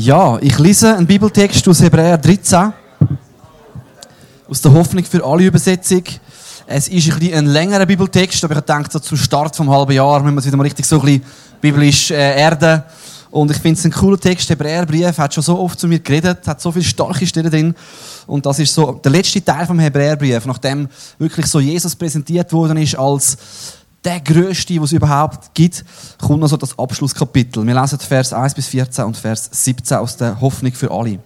Ja, ich lese einen Bibeltext aus Hebräer 13. Aus der Hoffnung für alle Übersetzung. Es ist ein, ein längerer Bibeltext, aber ich denke, so zu Start vom halben Jahr müssen wir es wieder mal richtig so ein biblisch äh, erden. Und ich finde es ein cooler Text. Hebräerbrief hat schon so oft zu mir geredet, hat so viele starke Stellen drin. Und das ist so der letzte Teil vom Hebräerbrief, nachdem wirklich so Jesus präsentiert worden ist als der größte, was es überhaupt gibt, kommt also das Abschlusskapitel. Wir lesen Vers 1 bis 14 und Vers 17 aus der Hoffnung für alle.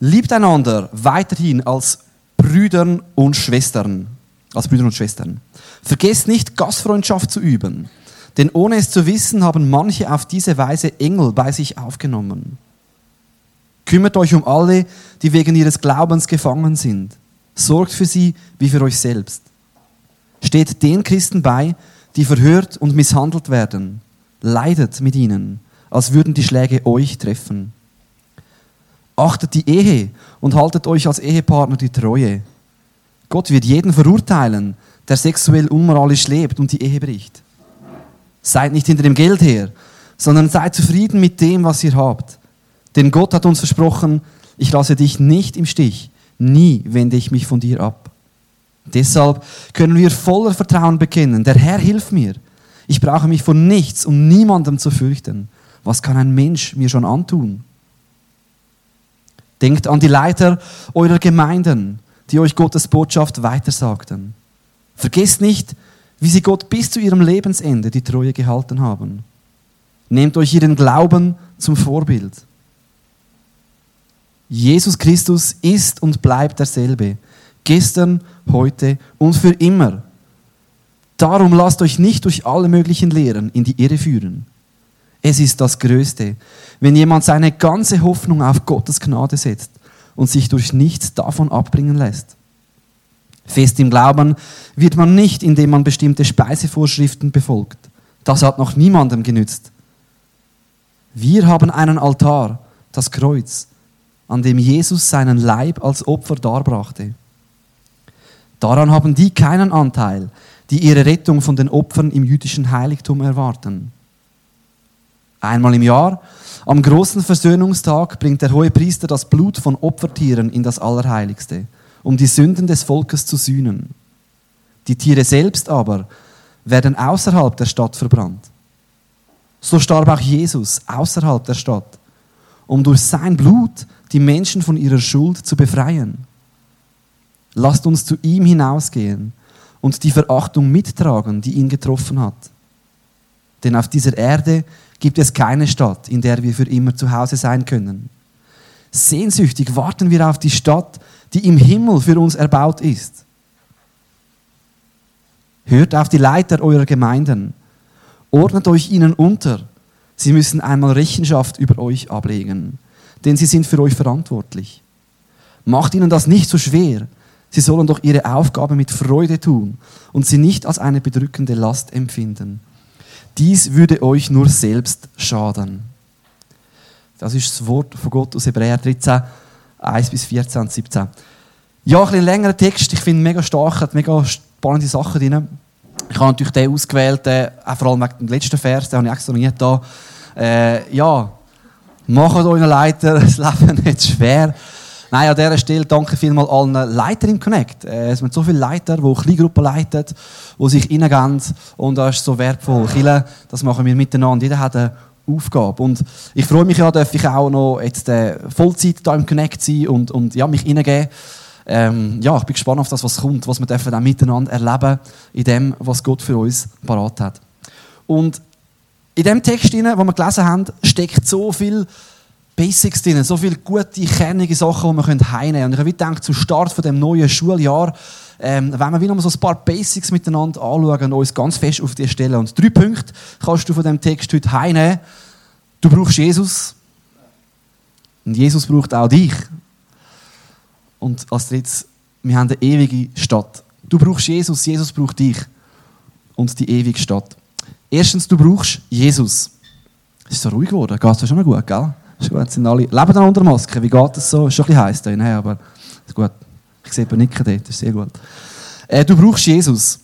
Liebt einander weiterhin als Brüdern und Schwestern. Als Brüder und Schwestern. Vergesst nicht, Gastfreundschaft zu üben. Denn ohne es zu wissen, haben manche auf diese Weise Engel bei sich aufgenommen. Kümmert euch um alle, die wegen ihres Glaubens gefangen sind. Sorgt für sie wie für euch selbst. Steht den Christen bei, die verhört und misshandelt werden. Leidet mit ihnen, als würden die Schläge euch treffen. Achtet die Ehe und haltet euch als Ehepartner die Treue. Gott wird jeden verurteilen, der sexuell unmoralisch lebt und die Ehe bricht. Seid nicht hinter dem Geld her, sondern seid zufrieden mit dem, was ihr habt. Denn Gott hat uns versprochen, ich lasse dich nicht im Stich, nie wende ich mich von dir ab. Deshalb können wir voller Vertrauen bekennen, der Herr hilft mir. Ich brauche mich vor nichts und niemandem zu fürchten. Was kann ein Mensch mir schon antun? Denkt an die Leiter eurer Gemeinden, die euch Gottes Botschaft weitersagten. Vergesst nicht, wie sie Gott bis zu ihrem Lebensende die Treue gehalten haben. Nehmt euch ihren Glauben zum Vorbild. Jesus Christus ist und bleibt derselbe, gestern, heute und für immer. Darum lasst euch nicht durch alle möglichen Lehren in die Irre führen. Es ist das Größte, wenn jemand seine ganze Hoffnung auf Gottes Gnade setzt und sich durch nichts davon abbringen lässt. Fest im Glauben wird man nicht, indem man bestimmte Speisevorschriften befolgt. Das hat noch niemandem genützt. Wir haben einen Altar, das Kreuz, an dem Jesus seinen Leib als Opfer darbrachte. Daran haben die keinen Anteil, die ihre Rettung von den Opfern im jüdischen Heiligtum erwarten. Einmal im Jahr, am großen Versöhnungstag, bringt der hohe Priester das Blut von Opfertieren in das Allerheiligste um die Sünden des Volkes zu sühnen. Die Tiere selbst aber werden außerhalb der Stadt verbrannt. So starb auch Jesus außerhalb der Stadt, um durch sein Blut die Menschen von ihrer Schuld zu befreien. Lasst uns zu ihm hinausgehen und die Verachtung mittragen, die ihn getroffen hat. Denn auf dieser Erde gibt es keine Stadt, in der wir für immer zu Hause sein können. Sehnsüchtig warten wir auf die Stadt, die im Himmel für uns erbaut ist. Hört auf die Leiter eurer Gemeinden. Ordnet euch ihnen unter. Sie müssen einmal Rechenschaft über euch ablegen, denn sie sind für euch verantwortlich. Macht ihnen das nicht so schwer. Sie sollen doch ihre Aufgabe mit Freude tun und sie nicht als eine bedrückende Last empfinden. Dies würde euch nur selbst schaden. Das ist das Wort von Gott aus Hebräer 13, 1 bis 14 und 17. Ja, ein bisschen längerer Text. Ich finde mega stark, hat mega spannende Sachen drin. Ich habe natürlich den ausgewählt, äh, auch vor allem wegen dem letzten Vers, den habe ich extra nicht da. Äh, ja, macht euren Leiter das Leben nicht schwer. Nein, an dieser Stelle danke vielmals allen Leitern im Connect. Äh, es sind so viele Leiter, die Kleingruppen leiten, die sich reingehen. Und das ist so wertvoll. Chile, das machen wir miteinander. Jeder hat eine Aufgabe. Und ich freue mich ja, dass ich auch noch jetzt äh, Vollzeit da im Connect sein und, und ja, mich reingeben. Ähm, ja, ich bin gespannt auf das, was kommt, was wir dürfen auch miteinander erleben in dem, was Gott für uns parat hat. Und in dem Text, den wir gelesen haben, steckt so viel Basics drin, so viele gute, kernige Sachen, die wir heimnehmen können. Und ich habe gedacht, zum Start dem neuen Schuljahr, ähm, wenn wir wieder mal so ein paar Basics miteinander anschauen und uns ganz fest auf die stellen. Und drei Punkte kannst du von dem Text heute heimnehmen. Du brauchst Jesus. Und Jesus braucht auch dich. Und als drittes, wir haben eine ewige Stadt. Du brauchst Jesus, Jesus braucht dich. Und die ewige Stadt. Erstens, du brauchst Jesus. Es ist so ruhig geworden. Geht es schon noch gut, gell? Sind alle, leben dann unter Maske. Wie geht das so? Ist schon ein bisschen heiß ne? aber ist gut. Ich sehe nicken dort, das ist sehr gut. Äh, du brauchst Jesus.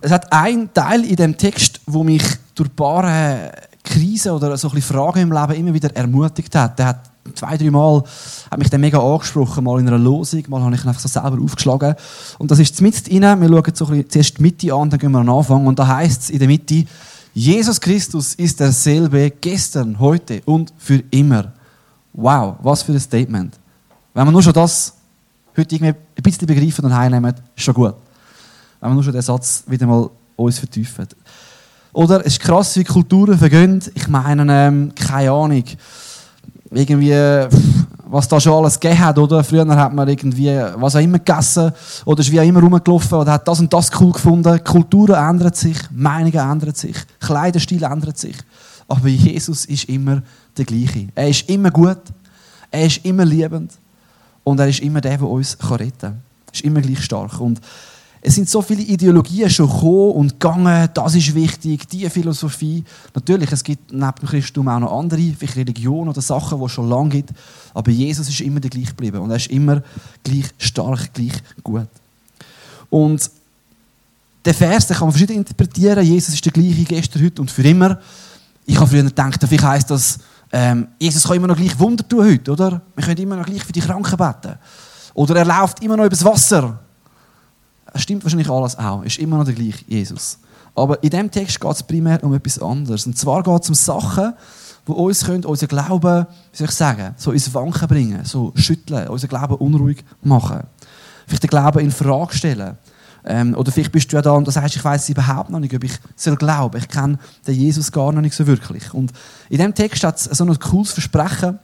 Es hat einen Teil in dem Text, wo mich durch ein paar äh, Krisen oder so ein bisschen Fragen im Leben immer wieder ermutigt hat. Der hat zwei, drei Mal hat mich dann mega angesprochen, mal in einer Losung, mal habe ich ihn einfach so selber aufgeschlagen. Und das ist mit rein. Wir schauen so ein bisschen zuerst die Mitte an, dann gehen wir an den Anfang. Und da heißt es in der Mitte, Jesus Christus ist derselbe gestern, heute und für immer. Wow, was für ein Statement. Wenn wir nur schon das heute irgendwie ein bisschen begreifen und heimnehmen, ist schon gut. Wenn wir nur schon den Satz wieder mal uns vertiefen. Oder es ist krass, wie Kulturen vergehen. Ich meine, ähm, keine Ahnung, irgendwie, was da schon alles gegeben hat, oder? Früher hat man irgendwie, was auch immer gegessen, oder ist wie auch immer rumgelaufen, oder hat das und das cool gefunden. Kulturen ändern sich, Meinungen ändern sich, Kleiderstil ändert sich. Aber Jesus ist immer der gleiche. Er ist immer gut, er ist immer liebend und er ist immer der, der uns retten kann. Er ist immer gleich stark. Und es sind so viele Ideologien schon gekommen und gegangen, das ist wichtig, diese Philosophie. Natürlich, es gibt neben dem Christentum auch noch andere, vielleicht Religionen oder Sachen, die es schon lange gibt. Aber Jesus ist immer der gleich geblieben und er ist immer gleich stark, gleich gut. Und der Vers den kann man verschieden interpretieren. Jesus ist der gleiche gestern, heute und für immer. Ich habe früher gedacht, vielleicht heisst das, ähm, Jesus kann immer noch gleich Wunder tun heute, oder? Wir können immer noch gleich für die Kranken beten. Oder er läuft immer noch übers Wasser. Es stimmt wahrscheinlich alles auch. Ist immer noch der gleiche Jesus. Aber in diesem Text geht es primär um etwas anderes. Und zwar geht es um Sachen, die uns können, unseren Glauben, wie soll ich sagen, so ins Wanken bringen, so schütteln, unseren Glauben unruhig machen. Vielleicht den Glauben in Frage stellen. Ähm, oder vielleicht bist du ja da und sagst, ich weiß überhaupt noch nicht, ob ich soll glauben. Ich kenne den Jesus gar noch nicht so wirklich. Und in diesem Text hat es so ein cooles Versprechen,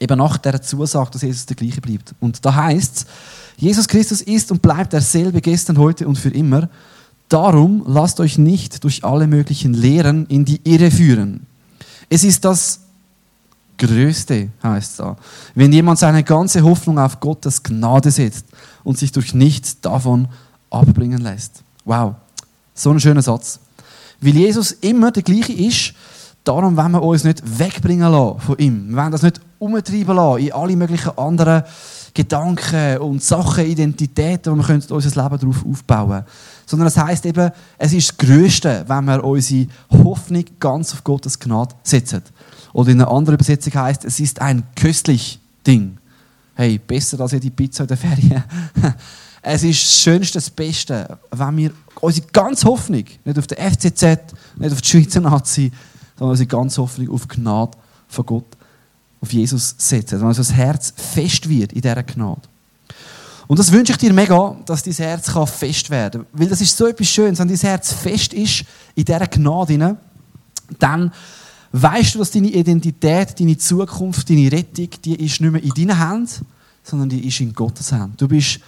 eben nach der Zusage, dass Jesus der gleiche bleibt. Und da heißt es, Jesus Christus ist und bleibt derselbe gestern, heute und für immer. Darum lasst euch nicht durch alle möglichen Lehren in die Irre führen. Es ist das Größte, heißt es da, wenn jemand seine ganze Hoffnung auf Gottes Gnade setzt und sich durch nichts davon abbringen lässt. Wow, so ein schöner Satz. Weil Jesus immer der gleiche ist, darum wollen wir uns nicht wegbringen lassen von ihm. Wir wollen das nicht umtreiben lassen in alle möglichen anderen Gedanken und Sachen, Identitäten, wo wir unser Leben darauf aufbauen können. Sondern es heisst eben, es ist das Größte, wenn wir unsere Hoffnung ganz auf Gottes Gnade setzen. Oder in einer anderen Übersetzung heißt es ist ein köstlich Ding. Hey, besser als die Pizza in der Ferien. es ist das Schönste, das Beste, wenn wir unsere ganze Hoffnung, nicht auf der FCZ, nicht auf die Schweizer Nazi, sondern unsere ganze Hoffnung auf Gnade von Gott auf Jesus setzen, wenn unser Herz fest wird in dieser Gnade. Und das wünsche ich dir mega, dass dein Herz fest werden kann. Weil das ist so etwas Schönes, wenn dein Herz fest ist in dieser Gnade, dann weißt du, dass deine Identität, deine Zukunft, deine Rettung, die ist nicht mehr in deinen Händen, sondern die ist in Gottes Händen. Du bist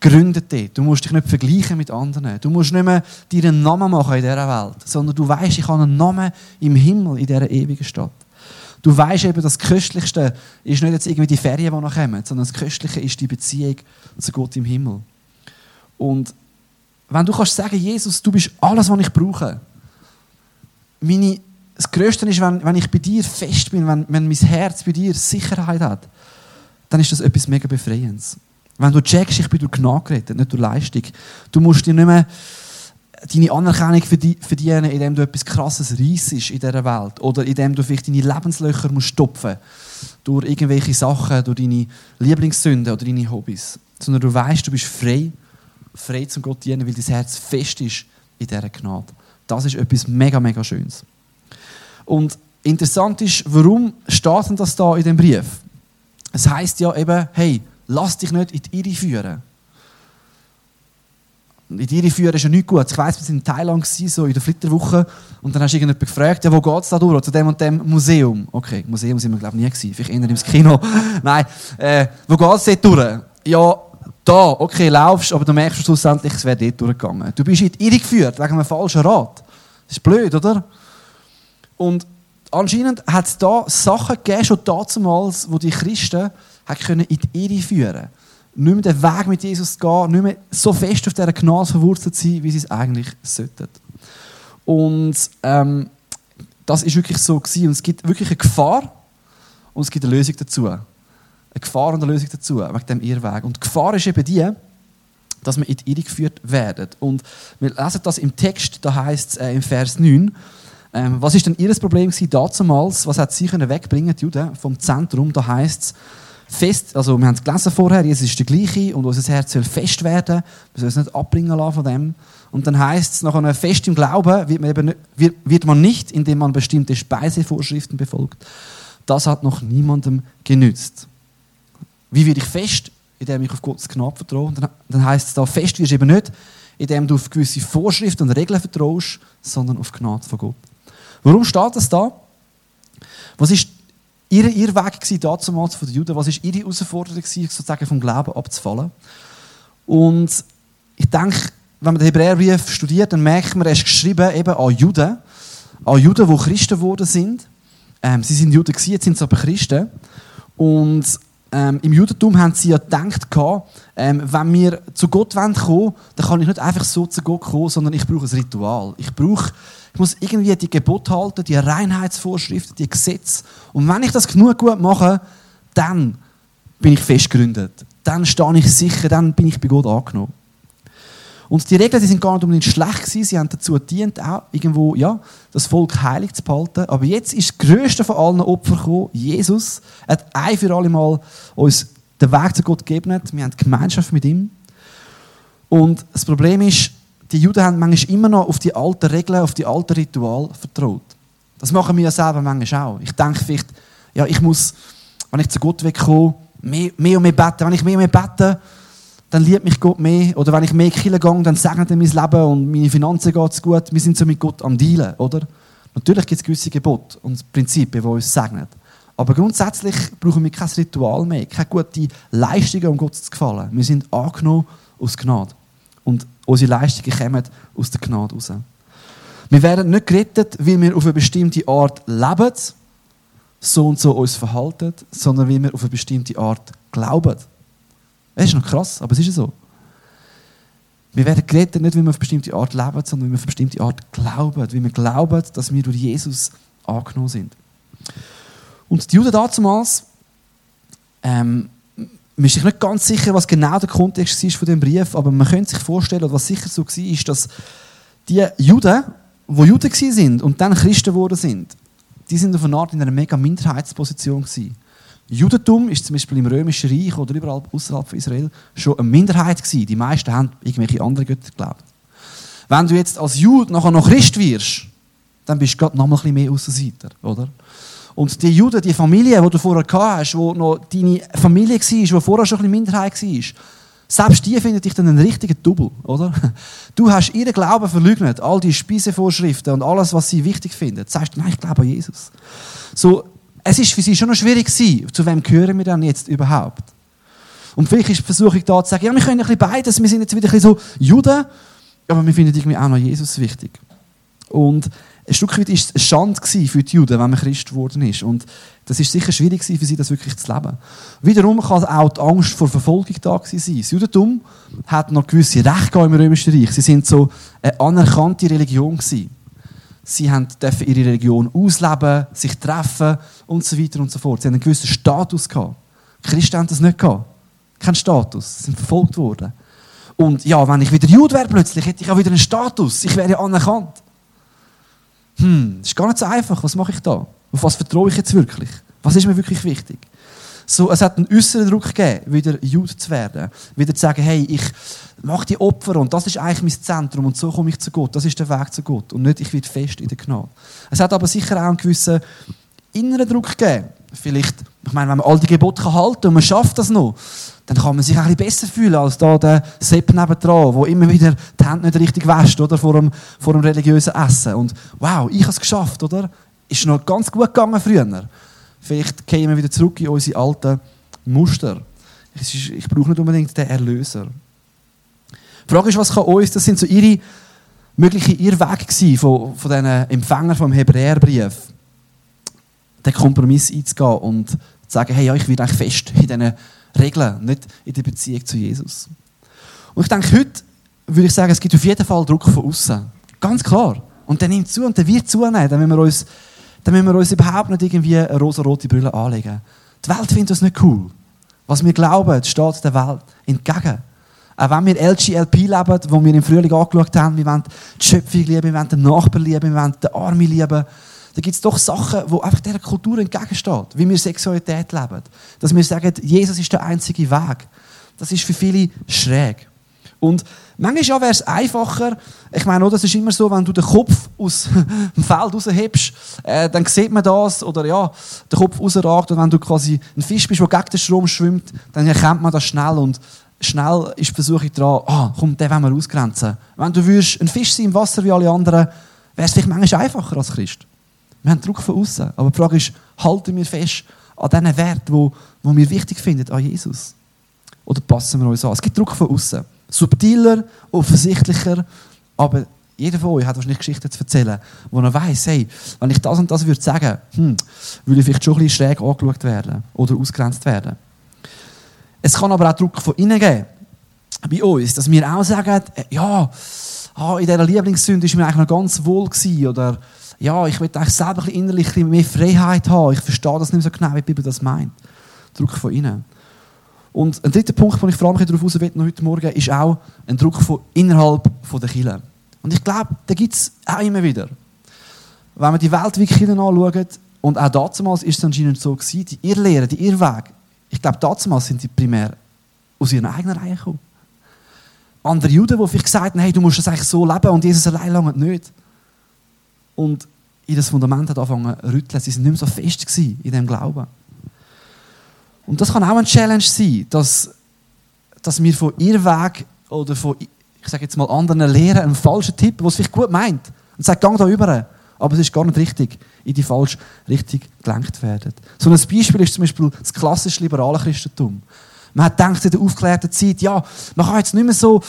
gegründet dort. Du musst dich nicht vergleichen mit anderen. Du musst nicht mehr deinen Namen machen in dieser Welt, sondern du weißt, ich habe einen Namen im Himmel, in dieser ewigen Stadt. Du weißt eben, das Köstlichste ist nicht jetzt irgendwie die Ferien, die noch kommen, sondern das Köstliche ist die Beziehung zu Gott im Himmel. Und wenn du kannst sagen, Jesus, du bist alles, was ich brauche. Meine, das Größte ist, wenn, wenn ich bei dir fest bin, wenn, wenn mein Herz bei dir Sicherheit hat, dann ist das etwas mega Befreiendes. Wenn du checkst, ich bin durch Gnade gerettet, nicht durch Leistung. Du musst dir nicht mehr deine Anerkennung verdienen, indem du etwas Krasses reissest in dieser Welt. Oder indem du vielleicht deine Lebenslöcher musst stopfen Durch irgendwelche Sachen, durch deine Lieblingssünden oder deine Hobbys. Sondern du weißt, du bist frei, frei zum Gott dienen, weil dein Herz fest ist in dieser Gnade. Das ist etwas mega, mega Schönes. Und interessant ist, warum steht denn das da in dem Brief? Es heißt ja eben, hey, lass dich nicht in die Irre führen in die führen ist ja nichts gut. Ich weiss, wir waren in Thailand, so in der Flitterwoche, und dann hast du irgendjemand gefragt, ja, wo geht es da durch? Zu dem und dem Museum. Okay, Museum sind wir, glaube ich, nie gewesen. Vielleicht eher ins Kino. Nein, äh, wo geht es dort durch? Ja, da, okay, laufst, aber du merkst schlussendlich, es wäre dort durchgegangen. Du bist in die Irre geführt, wegen einem falschen Rat. Das ist blöd, oder? Und anscheinend hat es da Sachen gegeben, schon damals, wo die Christen in die Irre führen können nicht mehr den Weg mit Jesus zu gehen, nicht mehr so fest auf dieser Gnade verwurzelt zu sein, wie sie es eigentlich sollten. Und ähm, das ist wirklich so gewesen. Und es gibt wirklich eine Gefahr und es gibt eine Lösung dazu. Eine Gefahr und eine Lösung dazu, wegen dem Irrweg. Und die Gefahr ist eben die, dass wir in die Irre geführt werden. Und wir lesen das im Text, da heißt es äh, im Vers 9, Ähm, was ist denn ihr Problem damals? Was hat sie können wegbringen, die Juden, vom Zentrum? Da heißt es, fest, also wir haben es gelesen vorher, Jesus ist der gleiche und unser Herz soll fest werden. Wir sollen es nicht abbringen lassen von dem. Und dann heißt es, nach einem Fest im Glauben wird man, eben, wird, wird man nicht, indem man bestimmte Speisevorschriften befolgt. Das hat noch niemandem genützt. Wie werde ich fest? Indem ich auf Gottes Gnade vertraue. Dann, dann heißt es da, fest wirst du eben nicht, indem du auf gewisse Vorschriften und Regeln vertraust, sondern auf Gnade von Gott. Warum steht das da? Was ist ihr, ihr Weg damals von den Juden? Was ist ihre Herausforderung sozusagen vom Glauben abzufallen? Und ich denke, wenn man den Hebräerbrief studiert, dann merkt man, er ist geschrieben eben an Juden, an Juden, die Christen geworden sind. Ähm, sie sind Juden jetzt sind sie aber Christen. Und ähm, im Judentum haben sie ja gedacht, ähm, wenn wir zu Gott kommen wollen, dann kann ich nicht einfach so zu Gott kommen, sondern ich brauche ein Ritual. Ich brauche ich muss irgendwie die Gebote halten, die Reinheitsvorschriften, die Gesetze. Und wenn ich das genug gut mache, dann bin ich festgegründet. Dann stehe ich sicher, dann bin ich bei Gott angenommen. Und die Regeln die sind gar nicht unbedingt schlecht gewesen. Sie haben dazu gedient, auch irgendwo, ja, das Volk heilig zu behalten. Aber jetzt ist das größte von allen Opfern gekommen. Jesus hat ein für alle Mal uns den Weg zu Gott gegeben. Wir haben Gemeinschaft mit ihm. Und das Problem ist, die Juden haben manchmal immer noch auf die alten Regeln, auf die alten Rituale vertraut. Das machen wir ja selber manchmal auch. Ich denke vielleicht, ja, ich muss, wenn ich zu Gott wegkomme, mehr, mehr und mehr beten. Wenn ich mehr und mehr bete, dann liebt mich Gott mehr. Oder wenn ich mehr Kille gehe, dann segnet er mein Leben und meine Finanzen geht es gut. Wir sind so mit Gott am Dealen, oder? Natürlich gibt es gewisse Gebote und Prinzipien, die uns segnen. Aber grundsätzlich brauchen wir kein Ritual mehr, keine guten Leistungen, um Gott zu gefallen. Wir sind angenommen aus Gnade. Und unsere Leistungen kommen aus der Gnade raus. Wir werden nicht gerettet, weil wir auf eine bestimmte Art leben, so und so uns verhalten, sondern weil wir auf eine bestimmte Art glauben. Das ist noch krass, aber es ist so. Wir werden gerettet nicht, weil wir auf bestimmte Art leben, sondern weil wir auf bestimmte Art glauben. Weil wir glauben, dass wir durch Jesus angenommen sind. Und die Juden damals, ähm, man ist sich nicht ganz sicher, was genau der Kontext ist von dem Brief, aber man könnte sich vorstellen, oder was sicher so war, ist, dass die Juden, die Juden sind und dann Christen geworden sind, die sind auf eine Art in einer mega Minderheitsposition gewesen. Judentum ist zum Beispiel im Römischen Reich oder überall außerhalb von Israel schon eine Minderheit gewesen. Die meisten haben irgendwelche anderen Götter geglaubt. Wenn du jetzt als Jude nachher noch Christ wirst, dann bist du gerade noch ein bisschen mehr Aussenseiter, oder? Und die Juden, die Familie, die du vorher gehabt hast, wo noch deine Familie war, die vorher schon ein bisschen Minderheit war, selbst die findet dich dann einen richtigen Double, oder? Du hast ihren Glauben verleugnet, all die Speisevorschriften und alles, was sie wichtig finden. Du sagst, nein, ich glaube an Jesus. So, es ist für sie schon noch schwierig gewesen, zu wem gehören wir dann jetzt überhaupt? Und vielleicht versuche ich da zu sagen, ja, wir können ein bisschen beides, wir sind jetzt wieder ein bisschen so Juden, aber wir finden irgendwie auch noch Jesus wichtig. Und ein Stück weit war es Schande für die Juden, wenn man Christ geworden ist. Und das ist sicher schwierig für sie, das wirklich zu leben. Wiederum kann auch die Angst vor Verfolgung da sein. Das Judentum hat noch gewisse Rechte im Römischen Reich. Sie sind so eine anerkannte Religion gewesen. Sie dürfen ihre Religion ausleben, sich treffen und so weiter und so fort. Sie haben einen gewissen Status gehabt. Christen haben das nicht gehabt. Kein Status. Sie sind verfolgt worden. Und ja, wenn ich wieder Jude wäre plötzlich, hätte ich auch wieder einen Status. Ich wäre ja anerkannt hm, das ist gar nicht so einfach, was mache ich da? Auf was vertraue ich jetzt wirklich? Was ist mir wirklich wichtig? So, es hat einen äußeren Druck gegeben, wieder Jude zu werden. Wieder zu sagen, hey, ich mache die Opfer und das ist eigentlich mein Zentrum und so komme ich zu Gott. Das ist der Weg zu Gott und nicht, ich werde fest in der Gnade. Es hat aber sicher auch einen gewissen inneren Druck gegeben. Vielleicht, ich meine, wenn man all die Gebote halten kann und man schafft das noch, dann kann man sich ein bisschen besser fühlen als da der Sepp nebendran, der immer wieder die Hände nicht richtig wäscht, oder? Vor dem, vor dem religiösen Essen. Und wow, ich habe es geschafft, oder? Ist noch ganz gut gegangen früher. Vielleicht gehen wir wieder zurück in unsere alten Muster. Ich brauche nicht unbedingt den Erlöser. Die Frage ist, was kann uns, das sind so ihre mögliche Irrwege von, von diesen Empfängern vom Hebräerbrief, den Kompromiss einzugehen und zu sagen, hey, ja, ich werde eigentlich fest in diesen Regeln, nicht in der Beziehung zu Jesus. Und ich denke, heute würde ich sagen, es gibt auf jeden Fall Druck von außen. Ganz klar. Und der nimmt zu und der wird zunehmen. Dann müssen wir uns, dann müssen wir uns überhaupt nicht irgendwie eine rosa-rote Brille anlegen. Die Welt findet das nicht cool. Was wir glauben, steht der Welt entgegen. Auch wenn wir LGLP leben, wo wir im Frühling angeschaut haben, wir wollen die Schöpfung lieben, wir wollen den Nachbar lieben, wir wollen den Arme lieben, da gibt es doch Sachen, die einfach dieser Kultur entgegenstehen, wie wir Sexualität leben. Dass wir sagen, Jesus ist der einzige Weg. Das ist für viele schräg. Und manchmal wäre es einfacher, ich meine, das ist immer so, wenn du den Kopf aus dem Feld raushebst, äh, dann sieht man das, oder ja, der Kopf rausragt, und wenn du quasi ein Fisch bist, der gegen den Strom schwimmt, dann erkennt man das schnell und schnell ist die Versuchung dran, ah, komm, den wollen wir ausgrenzen. Wenn du würdest ein Fisch sein im Wasser wie alle anderen, wäre es vielleicht manchmal einfacher als Christ. Wir haben Druck von außen. Aber die Frage ist, halten wir fest an diesen Wert, wo, wo wir wichtig finden, an Jesus? Oder passen wir uns an? Es gibt Druck von außen. Subtiler, offensichtlicher, aber jeder von euch hat wahrscheinlich Geschichten zu erzählen, wo er weiß, hey, wenn ich das und das würde sagen, hm, würde ich vielleicht schon ein bisschen schräg angeschaut werden oder ausgrenzt werden. Es kann aber auch Druck von innen geben. Bei uns, dass wir auch sagen, ja, ah, in dieser Lieblingssünde war mir eigentlich noch ganz wohl gewesen, oder ja, ich will eigentlich selber innerlich mehr Freiheit haben. Ich verstehe das nicht so genau, wie die Bibel das meint. Druck von innen. Und ein dritter Punkt, den ich vor allem darauf raus will, heute Morgen, ist auch ein Druck von innerhalb der Kirche. Und ich glaube, da gibt es auch immer wieder. Wenn man die Welt wie Kirchen anschaut, und auch damals ist es anscheinend so die ihr Lehre, die ihr Weg, ich glaube, damals sind sie primär aus ihren eigenen Reihen gekommen. Andere Juden, die vielleicht gesagt haben, hey, du musst das eigentlich so leben und Jesus allein lange nicht und das Fundament hat angefangen zu rütteln. Sie sind nicht mehr so fest in dem Glauben. Und das kann auch eine Challenge sein, dass, dass wir von ihr Weg oder von, ich sage jetzt mal, anderen Lehren einen falschen Tipp, was es vielleicht gut meint, und sagt, gang da über, aber es ist gar nicht richtig, in die falsche Richtung gelenkt werden. So ein Beispiel ist zum Beispiel das klassische liberale Christentum. Man hat gedacht in der aufgeklärten Zeit, ja, man kann jetzt nicht mehr so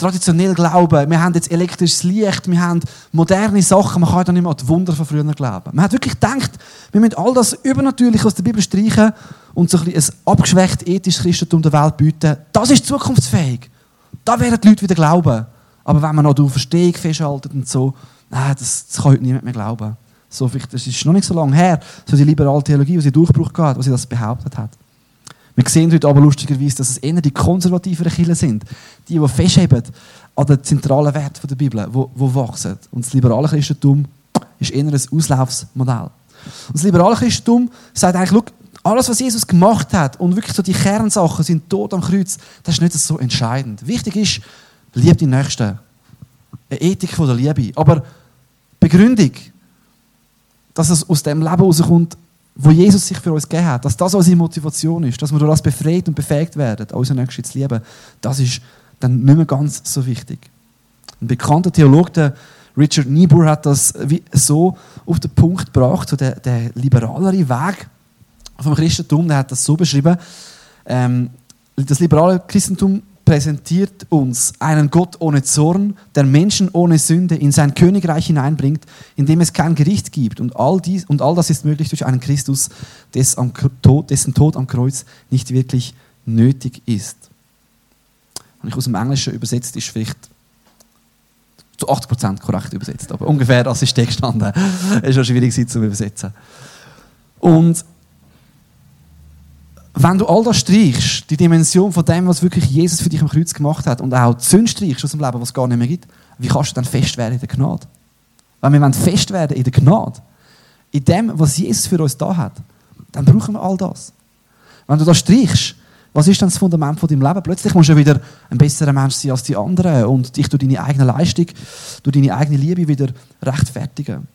traditionell glauben, wir haben jetzt elektrisches Licht, wir haben moderne Sachen, man kann dann nicht mehr an die Wunder von früher glauben. Man hat wirklich gedacht, wir müssen all das Übernatürliche aus der Bibel streichen und so ein, ein abgeschwächt ethisches Christentum der Welt bieten. Das ist zukunftsfähig. Da werden die Leute wieder glauben. Aber wenn man noch auf Verstehung festhalten und so, nein, das, das kann heute niemand mehr glauben. So, das ist noch nicht so lange her, so die liberale Theologie, die sie Durchbruch gehabt was sie das behauptet hat. Wir sehen heute aber lustigerweise, dass es eher die konservativeren Kirchen sind, die, die festheben an den zentralen Werten der Bibel, die, wachsen. Und das liberale Christentum ist eher ein Auslaufsmodell. Und das liberale Christentum sagt eigentlich, alles, was Jesus gemacht hat und wirklich so die Kernsachen sind tot am Kreuz, das ist nicht so entscheidend. Wichtig ist, liebe die Nächsten. Eine Ethik von der Liebe. Aber Begründung, dass es aus dem Leben herauskommt, wo Jesus sich für uns gegeben hat, dass das unsere Motivation ist, dass wir durch das befreit und befähigt werden, unseren Nächsten zu lieben, das ist dann nicht mehr ganz so wichtig. Ein bekannter Theologe, Richard Niebuhr, hat das so auf den Punkt gebracht, so der, der liberalere Weg vom Christentum, der hat das so beschrieben, ähm, das liberale Christentum präsentiert uns einen Gott ohne Zorn, der Menschen ohne Sünde in sein Königreich hineinbringt, in dem es kein Gericht gibt. Und all, dies, und all das ist möglich durch einen Christus, dessen Tod am Kreuz nicht wirklich nötig ist. Und ich aus dem Englischen übersetzt ist vielleicht zu 80% korrekt übersetzt, aber ungefähr das ist der gestanden. Es ist auch schwierig zu übersetzen. Und wenn du all das streichst, die Dimension von dem, was wirklich Jesus für dich am Kreuz gemacht hat, und auch die streichst aus dem Leben, was es gar nicht mehr gibt, wie kannst du dann fest werden in der Gnade? Wenn wir fest werden in der Gnade, in dem, was Jesus für uns da hat, dann brauchen wir all das. Wenn du das streichst, was ist dann das Fundament von deinem Leben? Plötzlich musst du wieder ein besserer Mensch sein als die anderen und dich durch deine eigene Leistung, durch deine eigene Liebe wieder rechtfertigen.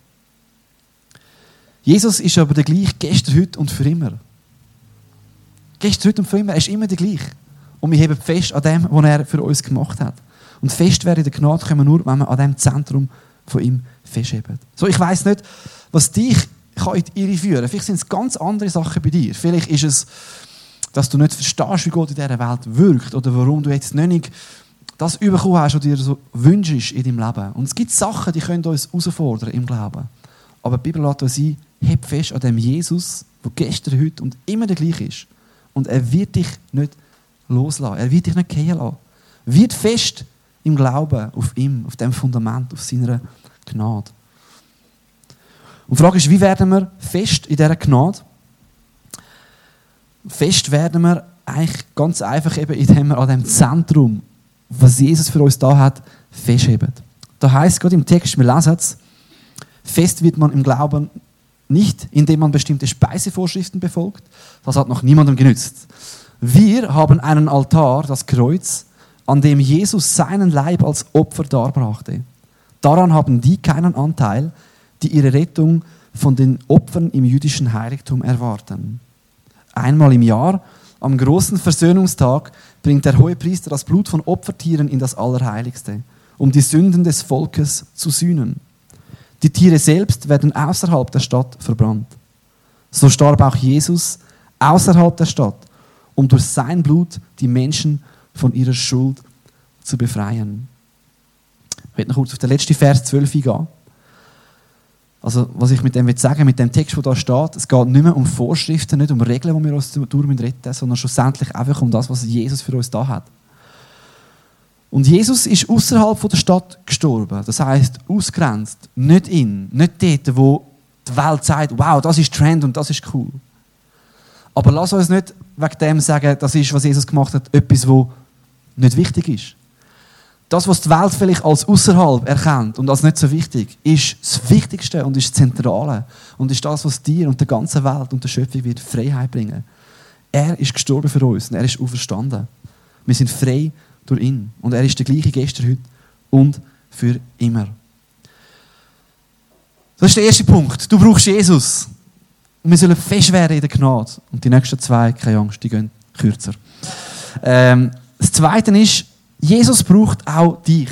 Jesus ist aber der gleiche gestern, heute und für immer. Gestern, heute und für immer, er ist immer der gleiche. Und wir heben fest an dem, was er für uns gemacht hat. Und fest werden in der Gnade können wir nur, wenn wir an dem Zentrum von ihm festheben. So, ich weiß nicht, was dich kann in die Irre führen Vielleicht sind es ganz andere Sachen bei dir. Vielleicht ist es, dass du nicht verstehst, wie Gott in dieser Welt wirkt oder warum du jetzt nicht das bekommen hast, was du dir so wünschst in deinem Leben. Und es gibt Sachen, die können uns herausfordern im Glauben. Aber die Bibel lässt uns ein, heb fest an dem Jesus, der gestern, heute und immer der gleiche ist. Und er wird dich nicht loslassen. Er wird dich nicht gehen lassen. Wird fest im Glauben auf ihm, auf dem Fundament, auf seiner Gnade. Und die Frage ist, wie werden wir fest in dieser Gnade? Fest werden wir eigentlich ganz einfach eben, indem wir an dem Zentrum was Jesus für uns da hat, festheben. Da heißt Gott im Text, wir lesen es, fest wird man im Glauben nicht, indem man bestimmte Speisevorschriften befolgt. Das hat noch niemandem genützt. Wir haben einen Altar, das Kreuz, an dem Jesus seinen Leib als Opfer darbrachte. Daran haben die keinen Anteil, die ihre Rettung von den Opfern im jüdischen Heiligtum erwarten. Einmal im Jahr, am großen Versöhnungstag, bringt der Hohepriester das Blut von Opfertieren in das Allerheiligste, um die Sünden des Volkes zu sühnen. Die Tiere selbst werden außerhalb der Stadt verbrannt. So starb auch Jesus außerhalb der Stadt, um durch sein Blut die Menschen von ihrer Schuld zu befreien. Ich werde noch kurz auf den letzten Vers 12 eingehen. Also, was ich mit dem will sagen, mit dem Text, der da steht, es geht nicht mehr um Vorschriften, nicht um Regeln, die wir uns durch retten müssen, sondern schlussendlich einfach um das, was Jesus für uns da hat. Und Jesus ist außerhalb der Stadt gestorben. Das heißt ausgrenzt, nicht in, nicht dort, wo die Welt sagt, wow, das ist Trend und das ist cool. Aber lass uns nicht wegen dem sagen, das ist, was Jesus gemacht hat, etwas, wo nicht wichtig ist. Das, was die Welt vielleicht als außerhalb erkennt und als nicht so wichtig, ist das Wichtigste und ist das Zentrale und ist das, was dir und der ganzen Welt und der Schöpfung wird Freiheit bringen. Er ist gestorben für uns und er ist auferstanden. Wir sind frei durch ihn und er ist der gleiche gestern, heute und für immer. Das ist der erste Punkt. Du brauchst Jesus. Und wir sollen fest werden in der Gnade. Und die nächsten zwei, keine Angst, die gehen kürzer. Ähm, das Zweite ist, Jesus braucht auch dich.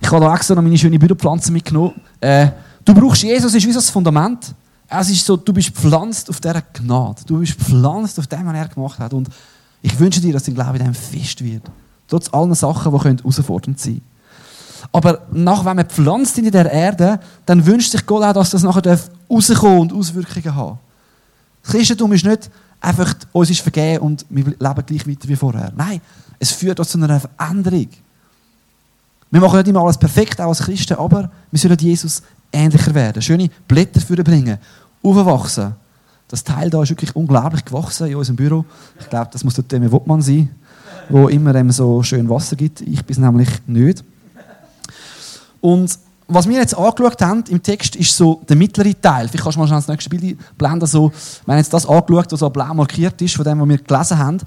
Ich habe da extra noch meine schöne Büropflanze mitgenommen. Äh, du brauchst Jesus, ist wie das Fundament. Es ist so, du bist gepflanzt auf dieser Gnade. Du bist gepflanzt auf dem, was er gemacht hat. Und ich wünsche dir, dass dein Glaube in dem fest wird. Trotz allen Sachen, die herausfordernd sein können. Aber nach, wenn man pflanzt in der Erde, dann wünscht sich Gott auch, dass das nachher rauskommen und Auswirkungen haben Das Christentum ist nicht einfach, uns ist vergeben und wir leben gleich weiter wie vorher. Nein, es führt uns zu einer Veränderung. Wir machen nicht immer alles perfekt, auch als Christen, aber wir sollen Jesus ähnlicher werden. Schöne Blätter für bringen, aufwachsen. Das Teil da ist wirklich unglaublich gewachsen in unserem Büro. Ich glaube, das muss der Thema Wuttmann sein, wo immer so schön Wasser gibt. Ich bin nämlich nicht. Und was wir jetzt angeschaut haben im Text, ist so der mittlere Teil. Vielleicht kannst du mal schnell das nächste Bild blenden. So, wir haben jetzt das angeschaut, was so blau markiert ist, von dem, was wir gelesen haben.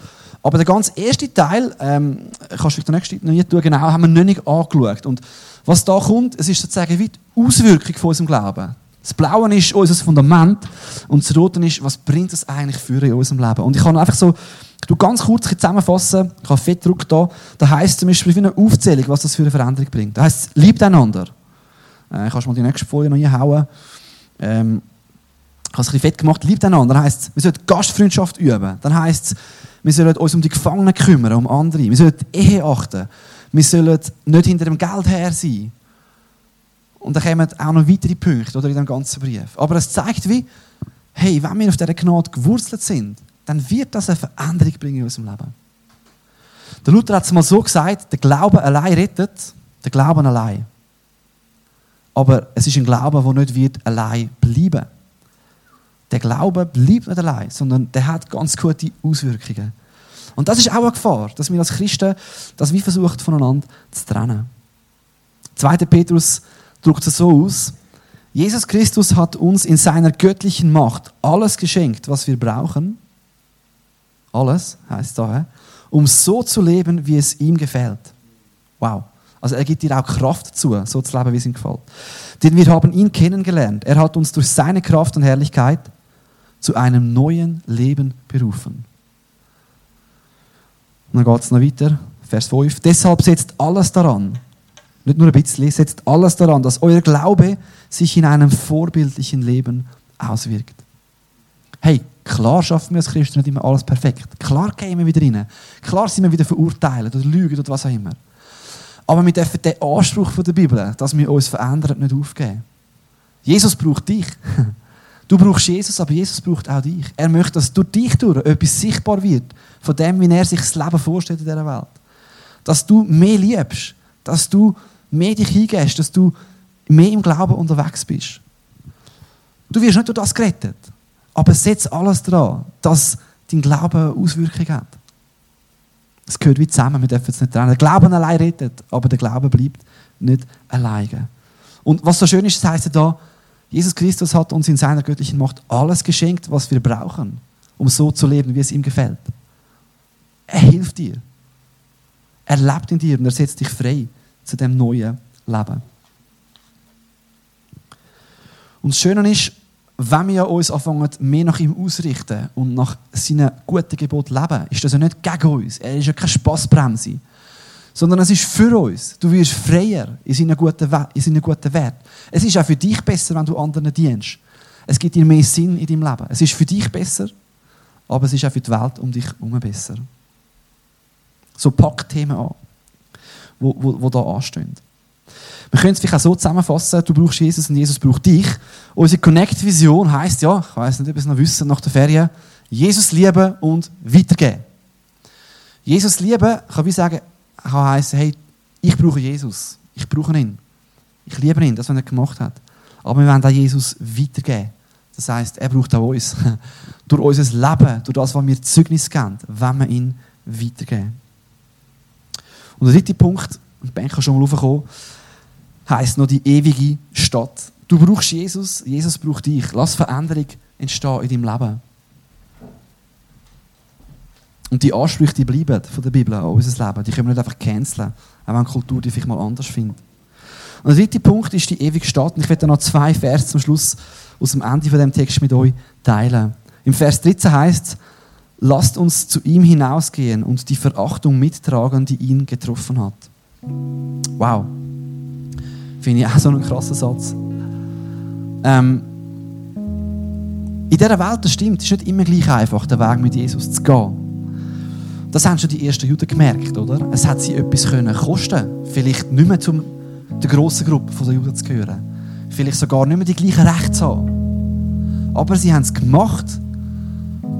Aber der ganz erste Teil, ähm, kannst du den nächsten noch nicht tun, genau, haben wir noch nicht angeschaut. Und was da kommt, es ist sozusagen wie die Auswirkung von unserem Glauben. Das Blaue ist unser Fundament und das Rote ist, was bringt es eigentlich für in unserem Leben. Und ich kann einfach so, du ganz kurz zusammenfassen, ich habe Fettdruck da, da heisst zum Beispiel wie eine Aufzählung, was das für eine Veränderung bringt. Da heisst liebt einander. Äh, kannst mal die nächste Folie noch hinhauen. Ähm, ich habe es ein fett gemacht, liebt einander. Dann heisst wir sollten Gastfreundschaft üben. Dann heisst es, wir sollen uns um die Gefangenen kümmern, um andere. Wir sollen Ehe achten. Wir sollen nicht hinter dem Geld her sein. Und dann kommen auch noch weitere Punkte oder, in dem ganzen Brief. Aber es zeigt wie, hey, wenn wir auf dieser Gnade gewurzelt sind, dann wird das eine Veränderung bringen in unserem Leben. Der Luther hat es mal so gesagt, der Glaube allein rettet, der Glauben allein. Aber es ist ein Glaube, der nicht wird allein bleiben der Glaube bleibt nicht allein, sondern der hat ganz gute Auswirkungen. Und das ist auch eine Gefahr, dass wir als Christen das wie versucht voneinander zu trennen. 2. Petrus drückt es so aus, Jesus Christus hat uns in seiner göttlichen Macht alles geschenkt, was wir brauchen. Alles heißt da, um so zu leben, wie es ihm gefällt. Wow. Also er gibt dir auch Kraft dazu, so zu leben, wie es ihm gefällt. Denn wir haben ihn kennengelernt. Er hat uns durch seine Kraft und Herrlichkeit zu einem neuen Leben berufen. Und dann geht es noch weiter, Vers 5. Deshalb setzt alles daran, nicht nur ein bisschen, setzt alles daran, dass euer Glaube sich in einem vorbildlichen Leben auswirkt. Hey, klar schaffen wir als Christen nicht immer alles perfekt. Klar gehen wir wieder rein. Klar sind wir wieder verurteilt oder lügen oder was auch immer. Aber wir dürfen den Anspruch der Bibel, dass wir uns verändern, nicht aufgeben. Jesus braucht dich. Du brauchst Jesus, aber Jesus braucht auch dich. Er möchte, dass durch dich durch etwas sichtbar wird von dem, wie er sich das Leben vorstellt in dieser Welt. Dass du mehr liebst, dass du mehr dich hingehst, dass du mehr im Glauben unterwegs bist. Du wirst nicht durch das gerettet, aber setz alles daran, dass dein Glaube Auswirkungen hat. Es gehört wie zusammen, wir dürfen es nicht trennen. Der Glauben allein rettet, aber der Glaube bleibt nicht alleine. Und was so schön ist, das heißt da, Jesus Christus hat uns in seiner göttlichen Macht alles geschenkt, was wir brauchen, um so zu leben, wie es ihm gefällt. Er hilft dir. Er lebt in dir und er setzt dich frei zu dem neuen Leben. Und das Schöne ist, wenn wir uns anfangen, mehr nach ihm ausrichten und nach seinen guten Geboten leben, ist das ja nicht gegen uns. Er ist ja keine Spassbremse. Sondern es ist für uns. Du wirst freier in seinen guten, in seinen guten Wert. Es ist auch für dich besser, wenn du anderen dienst. Es gibt dir mehr Sinn in deinem Leben. Es ist für dich besser, aber es ist auch für die Welt um dich herum besser. So pack Themen an, wo, wo, wo da anstehen. Wir können es vielleicht auch so zusammenfassen, du brauchst Jesus und Jesus braucht dich. Unsere Connect-Vision heisst, ja, ich weiß nicht, ob ihr es noch wissen nach der Ferien, Jesus lieben und weitergeben. Jesus lieben kann wie sagen, kann heißen, hey, ich brauche Jesus. Ich brauche ihn. Ich liebe ihn, das, was er gemacht hat. Aber wir wollen auch Jesus weitergeben. Das heißt, er braucht auch uns. durch unser Leben, durch das, was wir Zeugnis geben, wenn wir ihn weitergeben. Und der dritte Punkt, und Ben kann schon mal raufkommen, heisst noch die ewige Stadt. Du brauchst Jesus, Jesus braucht dich. Lass Veränderung entstehen in deinem Leben. Und die Ansprüche, die bleiben von der Bibel an unser Leben. Die können wir nicht einfach canceln, auch wenn die Kultur die vielleicht mal anders findet. Und der dritte Punkt ist die ewige Stadt. Und ich werde noch zwei Vers zum Schluss aus dem Ende von dem Text mit euch teilen. Im Vers 13 heißt es, lasst uns zu ihm hinausgehen und die Verachtung mittragen, die ihn getroffen hat. Wow. Finde ich auch so einen krassen Satz. Ähm, in dieser Welt, das stimmt, ist nicht immer gleich einfach, den Weg mit Jesus zu gehen. Das haben schon die ersten Juden gemerkt, oder? Es hat sie etwas können kosten. Vielleicht nicht mehr zu der grossen Gruppe der Juden zu gehören. Vielleicht sogar nicht mehr die gleichen Rechte zu haben. Aber sie haben es gemacht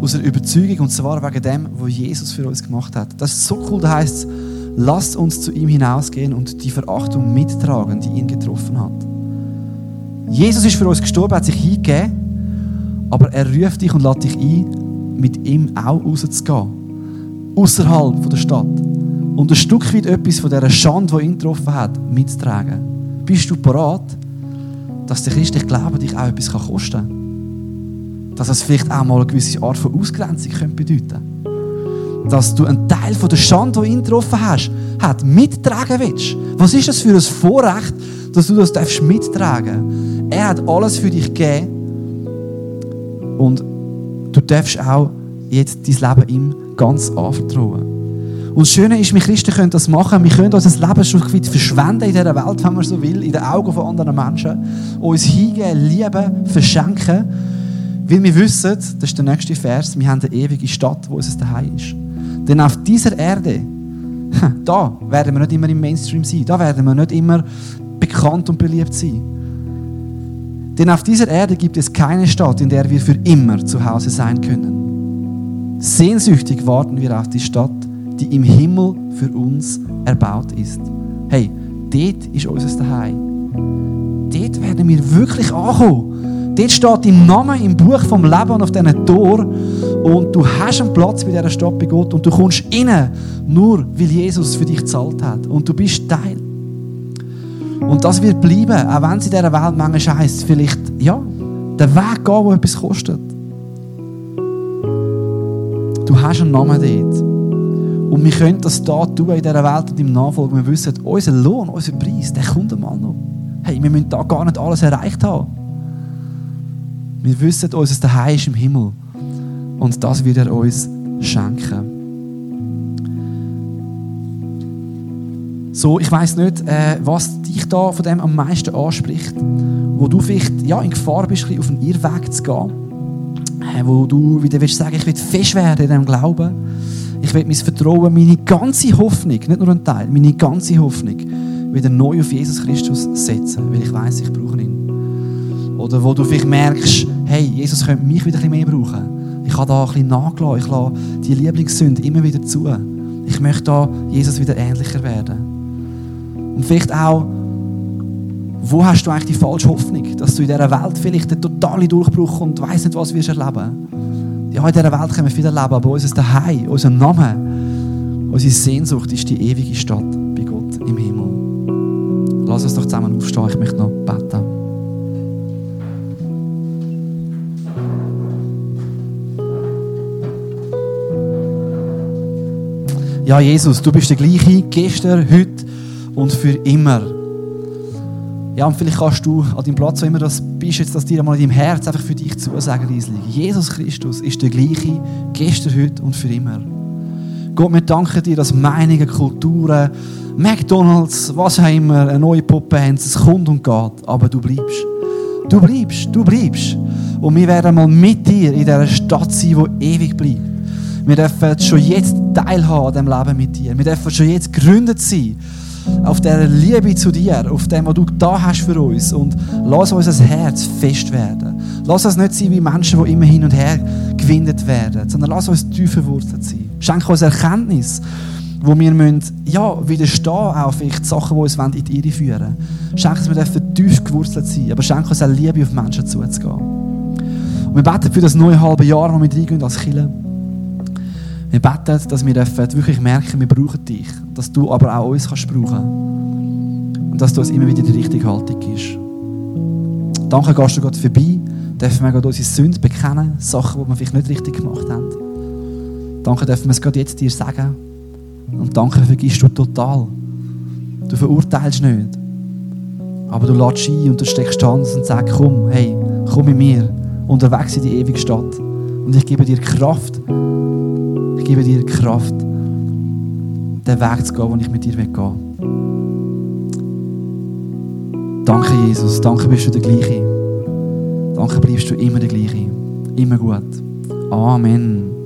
aus einer Überzeugung und zwar wegen dem, was Jesus für uns gemacht hat. Das ist so cool, da heißt es, lasst uns zu ihm hinausgehen und die Verachtung mittragen, die ihn getroffen hat. Jesus ist für uns gestorben, hat sich hingegeben, aber er ruft dich und lädt dich ein, mit ihm auch rauszugehen außerhalb der Stadt. Und ein Stück weit etwas von dieser Schande, die ihn getroffen hat, mitzutragen. Bist du bereit, dass der christliche Glaube dich auch etwas kosten kann? Dass es vielleicht auch mal eine gewisse Art von Ausgrenzung bedeuten könnte? Dass du einen Teil von der Schande, die ihn getroffen hast, hat mittragen willst? Was ist das für ein Vorrecht, dass du das darfst mittragen Er hat alles für dich gegeben und du darfst auch jetzt dein Leben ihm ganz anvertrauen. Und das Schöne ist, wir Christen können das machen. Wir können unser Leben schon weit verschwenden in dieser Welt, wenn man so will, in den Augen von anderen Menschen. Uns hingeben, lieben, verschenken. Weil wir wissen, das ist der nächste Vers, wir haben eine ewige Stadt, wo unser Daheim ist. Denn auf dieser Erde, da werden wir nicht immer im Mainstream sein. Da werden wir nicht immer bekannt und beliebt sein. Denn auf dieser Erde gibt es keine Stadt, in der wir für immer zu Hause sein können. Sehnsüchtig warten wir auf die Stadt, die im Himmel für uns erbaut ist. Hey, dort ist unser Zuhause. Dort werden wir wirklich ankommen. Dort steht dein Name im Buch vom Leben auf diesen Tor und du hast einen Platz bei dieser Stadt bei Gott und du kommst rein, nur weil Jesus für dich gezahlt hat und du bist Teil. Und das wird bleiben, auch wenn es in dieser Welt manchmal heisst, vielleicht, ja, der Weg gehen, der etwas kostet. Du hast einen Namen dort. Und wir können das da tun in dieser Welt und im Nachfolgen. Wir wissen, unser Lohn, unser Preis, der kommt einmal noch. Hey, wir müssen da gar nicht alles erreicht haben. Wir wissen, unser Daheim ist im Himmel. Und das wird er uns schenken. So, ich weiß nicht, äh, was dich da von dem am meisten anspricht, wo du vielleicht ja, in Gefahr bist, auf den Irrweg zu gehen wo du wieder willst sagen, ich will fest werden in diesem Glauben. Ich will mein Vertrauen, meine ganze Hoffnung, nicht nur ein Teil, meine ganze Hoffnung wieder neu auf Jesus Christus setzen, weil ich weiß, ich brauche ihn. Oder wo du vielleicht merkst, hey, Jesus könnte mich wieder ein bisschen mehr brauchen. Ich habe da ein bisschen nachgelassen, ich lasse die Lieblingssünde immer wieder zu. Ich möchte da Jesus wieder ähnlicher werden. Und vielleicht auch, wo hast du eigentlich die falsche Hoffnung, dass du in dieser Welt vielleicht einen totalen Durchbruch und weiss nicht, was wirst erleben? Ja, in dieser Welt können wir viel erleben, aber unser Daheim, unser Name, Unsere Sehnsucht ist die ewige Stadt bei Gott im Himmel. Lass uns doch zusammen aufstehen, ich möchte noch beten. Ja, Jesus, du bist der gleiche gestern, heute und für immer. Ja, und vielleicht kannst du an deinem Platz, wo immer das bist, jetzt das dir einmal in deinem Herz einfach für dich zusagen, Riesling. Jesus Christus ist der gleiche gestern, heute und für immer. Gott, wir danken dir, dass Meinungen, Kulturen, McDonalds, was auch immer, eine neue haben, es kommt und geht, aber du bleibst. Du bleibst, du bleibst. Und wir werden mal mit dir in dieser Stadt sein, die ewig bleibt. Wir dürfen schon jetzt teilhaben an diesem Leben mit dir. Wir dürfen schon jetzt gegründet sein auf dieser Liebe zu dir, auf dem, was du da hast für uns. Und lass unser Herz fest werden. Lass uns nicht sein wie Menschen, die immer hin und her gewindet werden, sondern lass uns tief verwurzelt sein. Schenk uns Erkenntnis, wo wir müssen, ja, widerstehen auch vielleicht Sachen, die uns in die Irre führen Schenk uns, wir dürfen tief gewurzelt sein, aber schenk uns auch Liebe, auf Menschen zuzugehen. Und wir beten für das neue halbe Jahr, wo wir reingehen als Kirche. Wir beten, dass wir wirklich merken, wir brauchen dich. Dass du aber auch uns kannst brauchen Und dass du uns immer wieder die richtige Haltung gibst. Danke, gehst du Gott vorbei. Dürfen wir Gott unsere Sünden bekennen, Sachen, die wir vielleicht nicht richtig gemacht haben. Danke, dürfen wir es Gott jetzt dir sagen. Und danke, vergisst du total. Du verurteilst nicht. Aber du lädst ein und du steckst Hand und sagst, komm, hey, komm mit mir, unterwegs in die ewige Stadt. Und ich gebe dir Kraft, gebe dir Kraft, den Weg zu gehen, den ich mit dir gehen will. Danke, Jesus. Danke, bist du der Gleiche. Danke, bleibst du immer der Gleiche. Immer gut. Amen.